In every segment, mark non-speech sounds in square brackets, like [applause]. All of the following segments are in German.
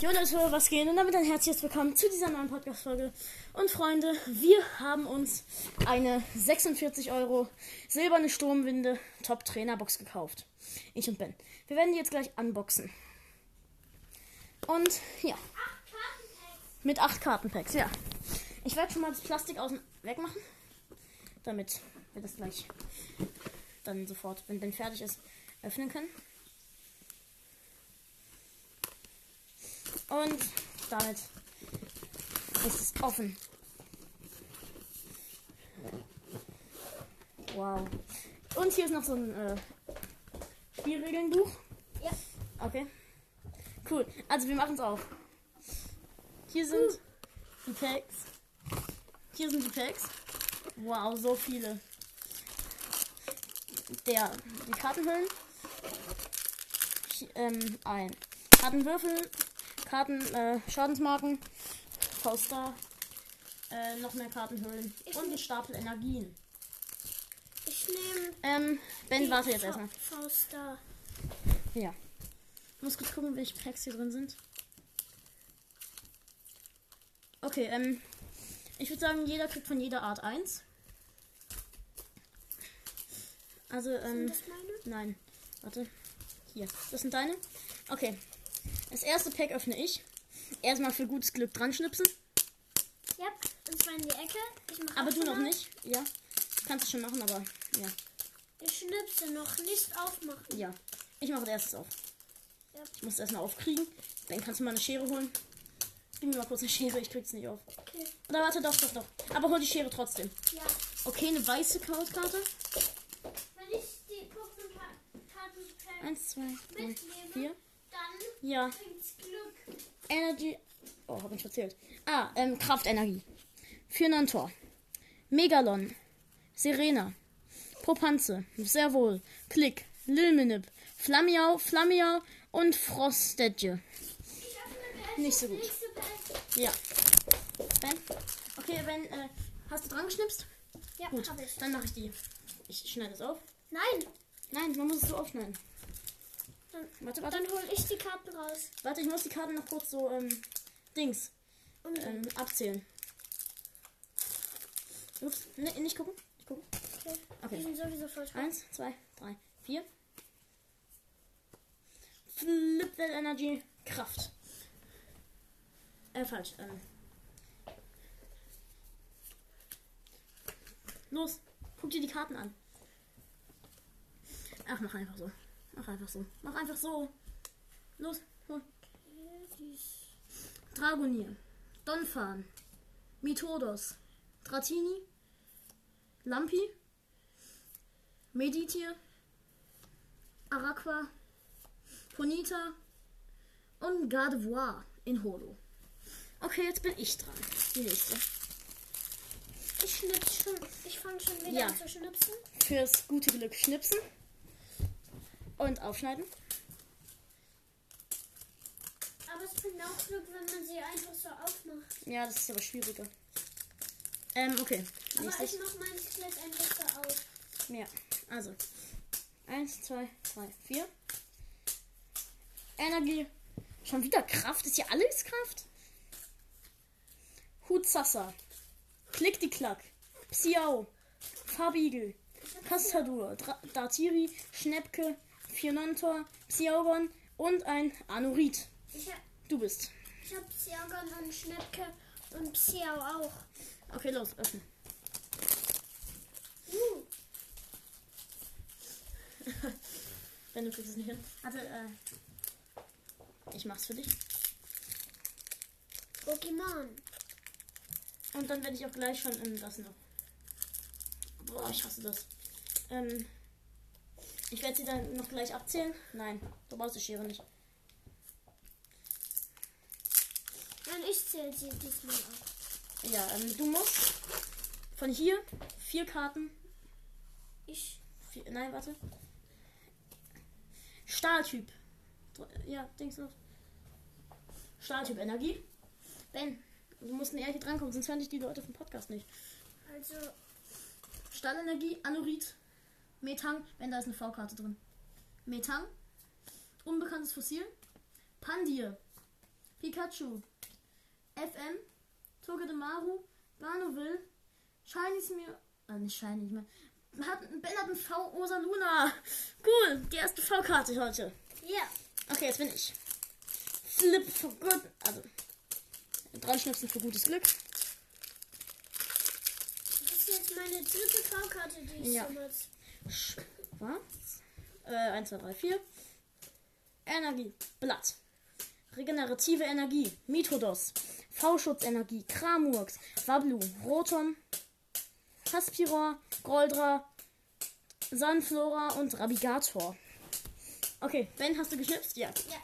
Jo Leute, was geht? Und damit ein herzliches Willkommen zu dieser neuen Podcast-Folge. Und Freunde, wir haben uns eine 46 Euro silberne Sturmwinde Top Trainer Box gekauft. Ich und Ben. Wir werden die jetzt gleich unboxen. Und ja. Mit acht Kartenpacks, ja. Ich werde schon mal das Plastik außen wegmachen. Damit wir das gleich dann sofort, wenn Ben fertig ist, öffnen können. Und damit ist es offen. Wow. Und hier ist noch so ein äh, Spielregelnbuch. Ja. Okay. Cool. Also wir machen es auf. Hier sind die Packs. Hier sind die Packs. Wow, so viele. Der, die Kartenhüllen. Ähm, ein Kartenwürfel. Karten, äh, Schadensmarken. Poster. Äh, noch mehr Kartenhüllen. Ich Und ein Stapel Energien. Ich nehme. Ähm, Ben, warte jetzt erstmal. Faust da. Ja. Ich muss kurz gucken, welche Packs hier drin sind. Okay, ähm. Ich würde sagen, jeder kriegt von jeder Art eins. Also, Sind ähm. das meine? Nein. Warte. Hier. Das sind deine? Okay. Das erste Pack öffne ich. Erstmal für gutes Glück dran schnipsen. Ja. Und zwar in die Ecke. Aber du noch mal. nicht. Ja. Kannst du schon machen, aber ja. Ich schnipse noch nicht aufmachen. Ja. Ich mache das erstes auf. Ja. Ich muss das erstmal aufkriegen. Dann kannst du mal eine Schere holen. Gib mir mal kurz eine Schere, ich krieg's nicht auf. Okay. Oder warte, doch, doch, doch. Aber hol die Schere trotzdem. Ja. Okay, eine weiße Krautkarte. Wenn ich die Puppenkarten Eins, zwei, drei, vier. Ja. Energy. Oh, hab ich verzählt. Ah, ähm, Kraftenergie. Für Nantor. Megalon. Serena. Popanze. Sehr wohl. Klick. Lilminip. Flammiau, Flammiau und Frostedje. Nicht so gut. nächste Pack. Ja. Ben? Okay, Ben, äh, hast du dran geschnipst? Ja, Gut, hab ich. dann mache ich die. Ich schneide es auf. Nein. Nein, man muss es so aufschneiden. Dann, Warte, warte. dann hole ich die Karten raus. Warte, ich muss die Karten noch kurz so, ähm, Dings, Und ähm, abzählen. Ups, ne, nicht gucken. Nicht gucken. okay. Die Okay. sind sowieso voll schwer. Eins, zwei, drei, vier. Flipwell Energy, Kraft. Äh, falsch. Ähm. Los, guck dir die Karten an. Ach, mach einfach so. Mach einfach so. Mach einfach so. Los, hol. Dragonier, Donphan, Methodos, Dratini, Lampi, Meditier, Araqua, Ponita und Gardevoir in Holo. Okay, jetzt bin ich dran. Die nächste. Ich schnips schon. Ich fange schon wieder Ja. an zu schnipsen. Fürs gute Glück schnipsen. Und aufschneiden. Aber es bringt auch Glück, wenn man sie einfach so aufmacht. Ja, das ist aber schwieriger. Ähm, okay. Aber Nächstes. ich mach meins gleich einfach so auf. Ja, also. Eins, zwei, drei, vier. Energie. Schon wieder Kraft. Ist ja alles Kraft? Hutsassa. Klick die Klack. Psiau. Farbigel. Kastadur. Dra Dartiri. Fionantor. Psiaugon. Und ein Anorit. Hab, Du bist. ich hab Psiagon und Schnäppke und Psiau auch. Okay, los, öffnen. Uh, Wenn du kriegst es nicht hin. Warte, äh. Ich mach's für dich. Pokémon. Und dann werde ich auch gleich schon in das noch. Boah, ich hasse das. Ähm, ich werde sie dann noch gleich abzählen. Nein, du brauchst die Schere nicht. Nein, ich zähle sie diesmal auf. Ja, ähm, du musst von hier vier Karten. Ich. Vier, nein, warte. Stahltyp. Ja, Dings los. Stahltyp Energie. Ben, du musst näher hier drankommen, sonst hören dich die Leute vom Podcast nicht. Also, Stahlenergie, Anorit, Metang, wenn da ist eine V-Karte drin. Metang, unbekanntes Fossil, Pandir, Pikachu, FM, Togedemaru, Barnoville, Shiny Smir... Äh, nicht Shiny, ich mein, hat, Ben hat ein V Osa Luna. Cool, die erste V-Karte heute. Ja. Okay, jetzt bin ich. Flip for good. Also, dran schnipsen für gutes Glück. Das ist jetzt meine dritte V-Karte, die ich Ja. so Was? Äh, 1, 2, 3, 4. Energie. Blatt. Regenerative Energie. Mitodos. V-Schutzenergie. Kramurks. Wablu. Rotom. Haspiror. Goldra. Sunflora und Rabigator. Okay, Ben, hast du geschnipst? Ja. Ja.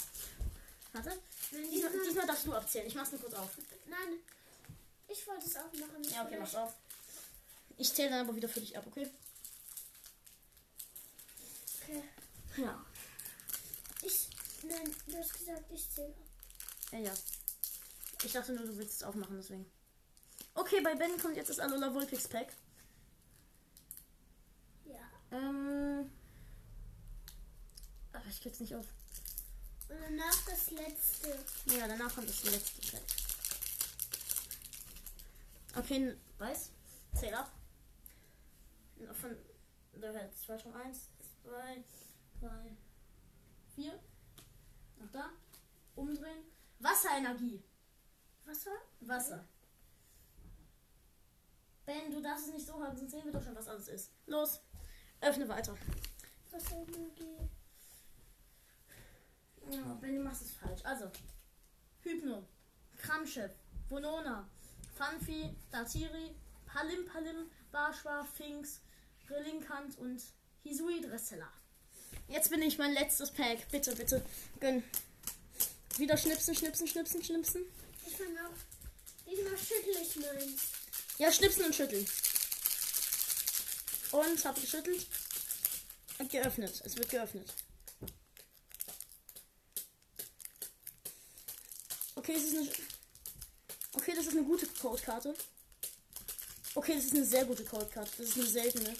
Warte. Diesmal- diesmal darfst du abzählen. Ich mach's nur kurz auf. Nein. Ich wollte es auch machen. Ja, okay, mach's auf. Ich zähle dann aber wieder für dich ab, okay? Okay. Ja. Ich. Nein, du hast gesagt, ich zähle ab. Ja, ja. Ich dachte nur, du willst es aufmachen, deswegen. Okay, bei Ben kommt jetzt das Alola Vulpix Pack. Ja. Ähm. Aber ich krieg's nicht auf. Und danach das letzte. Ja, danach kommt das letzte Pack. Okay, weiß. Zähl ab. Von. Da hört zwei schon. Eins, zwei, drei, vier. Noch da. Umdrehen. Wasserenergie. Wasser? Wasser. Ben, du darfst es nicht so haben, sonst sehen wir doch schon, was alles ist. Los. Öffne weiter. Wasserenergie. Ja, Ben, du machst es falsch. Also. Hypno. Kramchef. Vonona. Fanfi. Datiri. Palim Palim. Barschwa. Finks. Relinkant und Hisui Dressella. Jetzt bin ich mein letztes Pack. Bitte, bitte. Gönn. Wieder schnipsen, schnipsen, schnipsen, schnipsen. Ich fange auch. Diesmal schüttel ich meins. Ja, schnipsen und schütteln. Und habe geschüttelt. Und geöffnet. Es wird geöffnet. Okay, es ist eine. Okay, das ist eine gute Codekarte. Okay, das ist eine sehr gute Codekarte. Das ist eine seltene.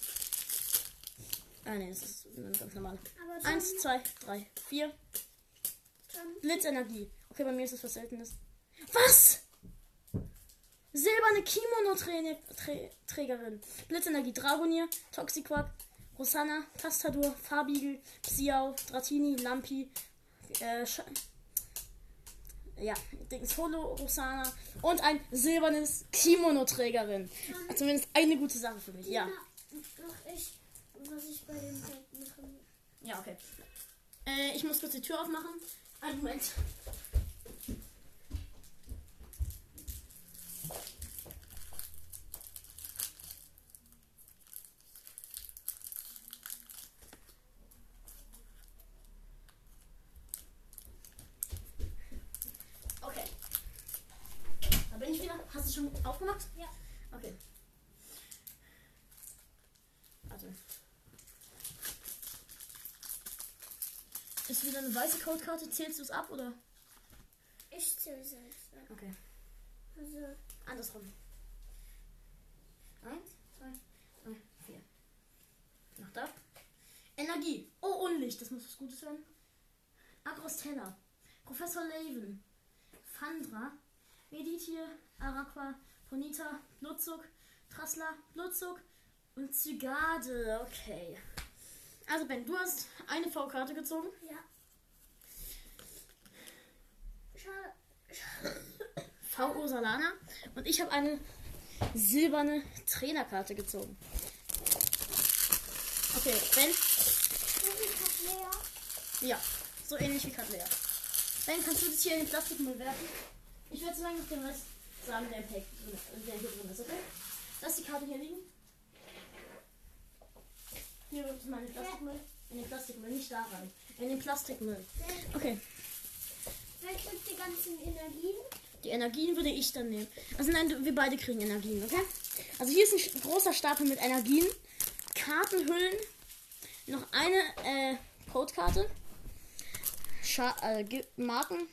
Ah ne, das ist ganz John, Eins, zwei, drei, vier. Blitzenergie. Okay, bei mir ist es was Seltenes. Was? Silberne Kimono-Trägerin. Blitzenergie. Dragonier, Toxiquack, Rosanna, Tastadur, Farbigel, Psiau, Dratini, Lampi, äh, Sch ja, Dings Holo, Rosana und ein silbernes Kimono-Trägerin. Zumindest eine gute Sache für mich, ja. mach ich, was ich bei dem Pack machen. Ja, okay. Äh, ich muss kurz die Tür aufmachen. Einen Moment. Okay. Da bin ich wieder. Hast du schon aufgemacht? Ja. Okay. Also. Ist wieder eine weiße Codekarte. Zählst du es ab oder? Ich zähle selbst. ab. Okay. Also, Andersrum. Eins, zwei, drei, vier. Noch da. Energie. Oh, Unlicht. Das muss was Gutes sein. Agrostella. Professor Laven. Fandra. Meditir. Araqua. Ponita. Blutzug. Trassler. Blutzug. Und Zygade. Okay. Also Ben, du hast eine V-Karte gezogen. ja. V. Ursalana. Und ich habe eine silberne Trainerkarte gezogen. Okay, Ben. Ja, so ähnlich wie Katlea. Ben, kannst du das hier in den Plastikmüll werfen? Ich werde so lange noch den Rest sagen, der, im Pack, der hier drin ist, okay? Lass die Karte hier liegen. Hier ist meine Plastikmüll. In den Plastikmüll, nicht da rein. In den Plastikmüll. Okay, Wer kriegt die ganzen Energien? Die Energien würde ich dann nehmen. Also nein, wir beide kriegen Energien, okay? Also hier ist ein großer Stapel mit Energien. Kartenhüllen. Noch eine äh, Codekarte. Scha äh, Marken.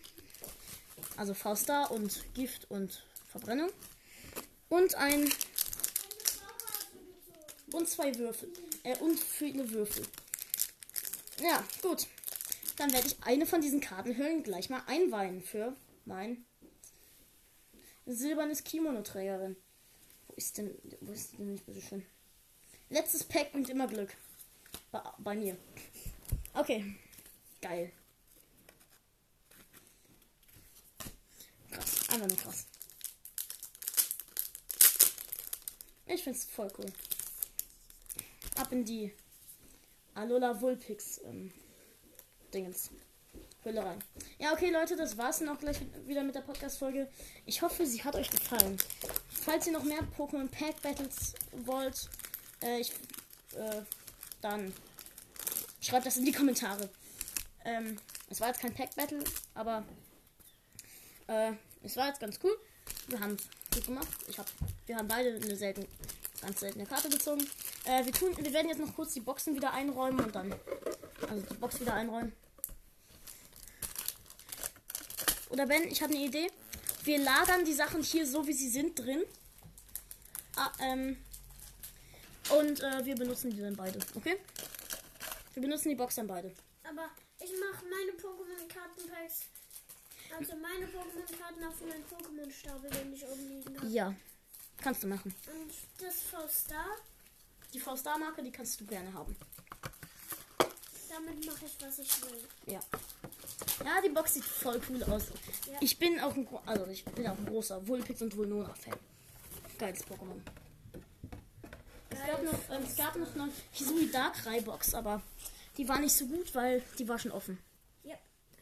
Also V-Star und Gift und Verbrennung. Und ein. Und zwei Würfel. Äh, und viele Würfel. Ja, gut. Dann werde ich eine von diesen Kartenhüllen gleich mal einweihen für Nein. Silbernes Kimono-Trägerin. Wo ist denn, wo ist denn nicht, bitteschön? Letztes Pack bringt immer Glück. Bei, bei mir. Okay. Geil. Krass. Einfach nur krass. Ich find's voll cool. Ab in die Alola Vulpix ähm, Dingens. Hölle rein. Ja, okay, Leute, das war's dann auch gleich wieder mit der Podcast-Folge. Ich hoffe, sie hat euch gefallen. Falls ihr noch mehr Pokémon Pack Battles wollt, äh, ich, äh, dann schreibt das in die Kommentare. Ähm, es war jetzt kein Pack Battle, aber äh, es war jetzt ganz cool. Wir haben gut gemacht. Ich hab, wir haben beide eine selten, ganz seltene Karte gezogen. Äh, wir, tun, wir werden jetzt noch kurz die Boxen wieder einräumen und dann. Also die Box wieder einräumen. Oder Ben, ich habe eine Idee. Wir lagern die Sachen hier so, wie sie sind, drin. Ah, ähm. Und äh, wir benutzen die dann beide, okay? Wir benutzen die Box dann beide. Aber ich mache meine Pokémon-Kartenpacks. Also meine Pokémon-Karten auf meinen Pokémon-Stapel, den ich oben liegen habe. Ja, kannst du machen. Und das V-Star, Die V-Star-Marke, die kannst du gerne haben. damit mache ich, was ich will. Ja. Ja, die Box sieht voll cool aus. Ja. Ich bin auch ein, also ich bin auch ein großer Vulpix und Vulnona-Fan. Geiles Pokémon. Es gab noch, ähm, es gab noch eine Hisui Darkrai Box, aber die war nicht so gut, weil die war schon offen. Ja.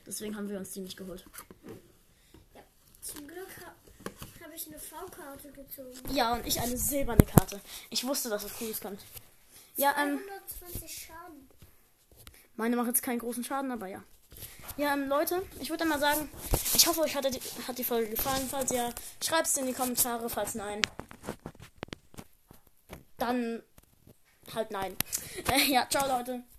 Deswegen haben wir uns die nicht geholt. ja. Zum Glück ha habe ich eine V-Karte gezogen. Ja, und ich eine silberne Karte. Ich wusste, dass es cooles kommt. Ja, ähm, 120 Schaden. meine macht jetzt keinen großen Schaden, aber ja. Ja, ähm, Leute, ich würde mal sagen, ich hoffe, euch hat die, hat die Folge gefallen. Falls ja, schreibt es in die Kommentare. Falls nein, dann halt nein. Äh, [laughs] ja, ciao, Leute.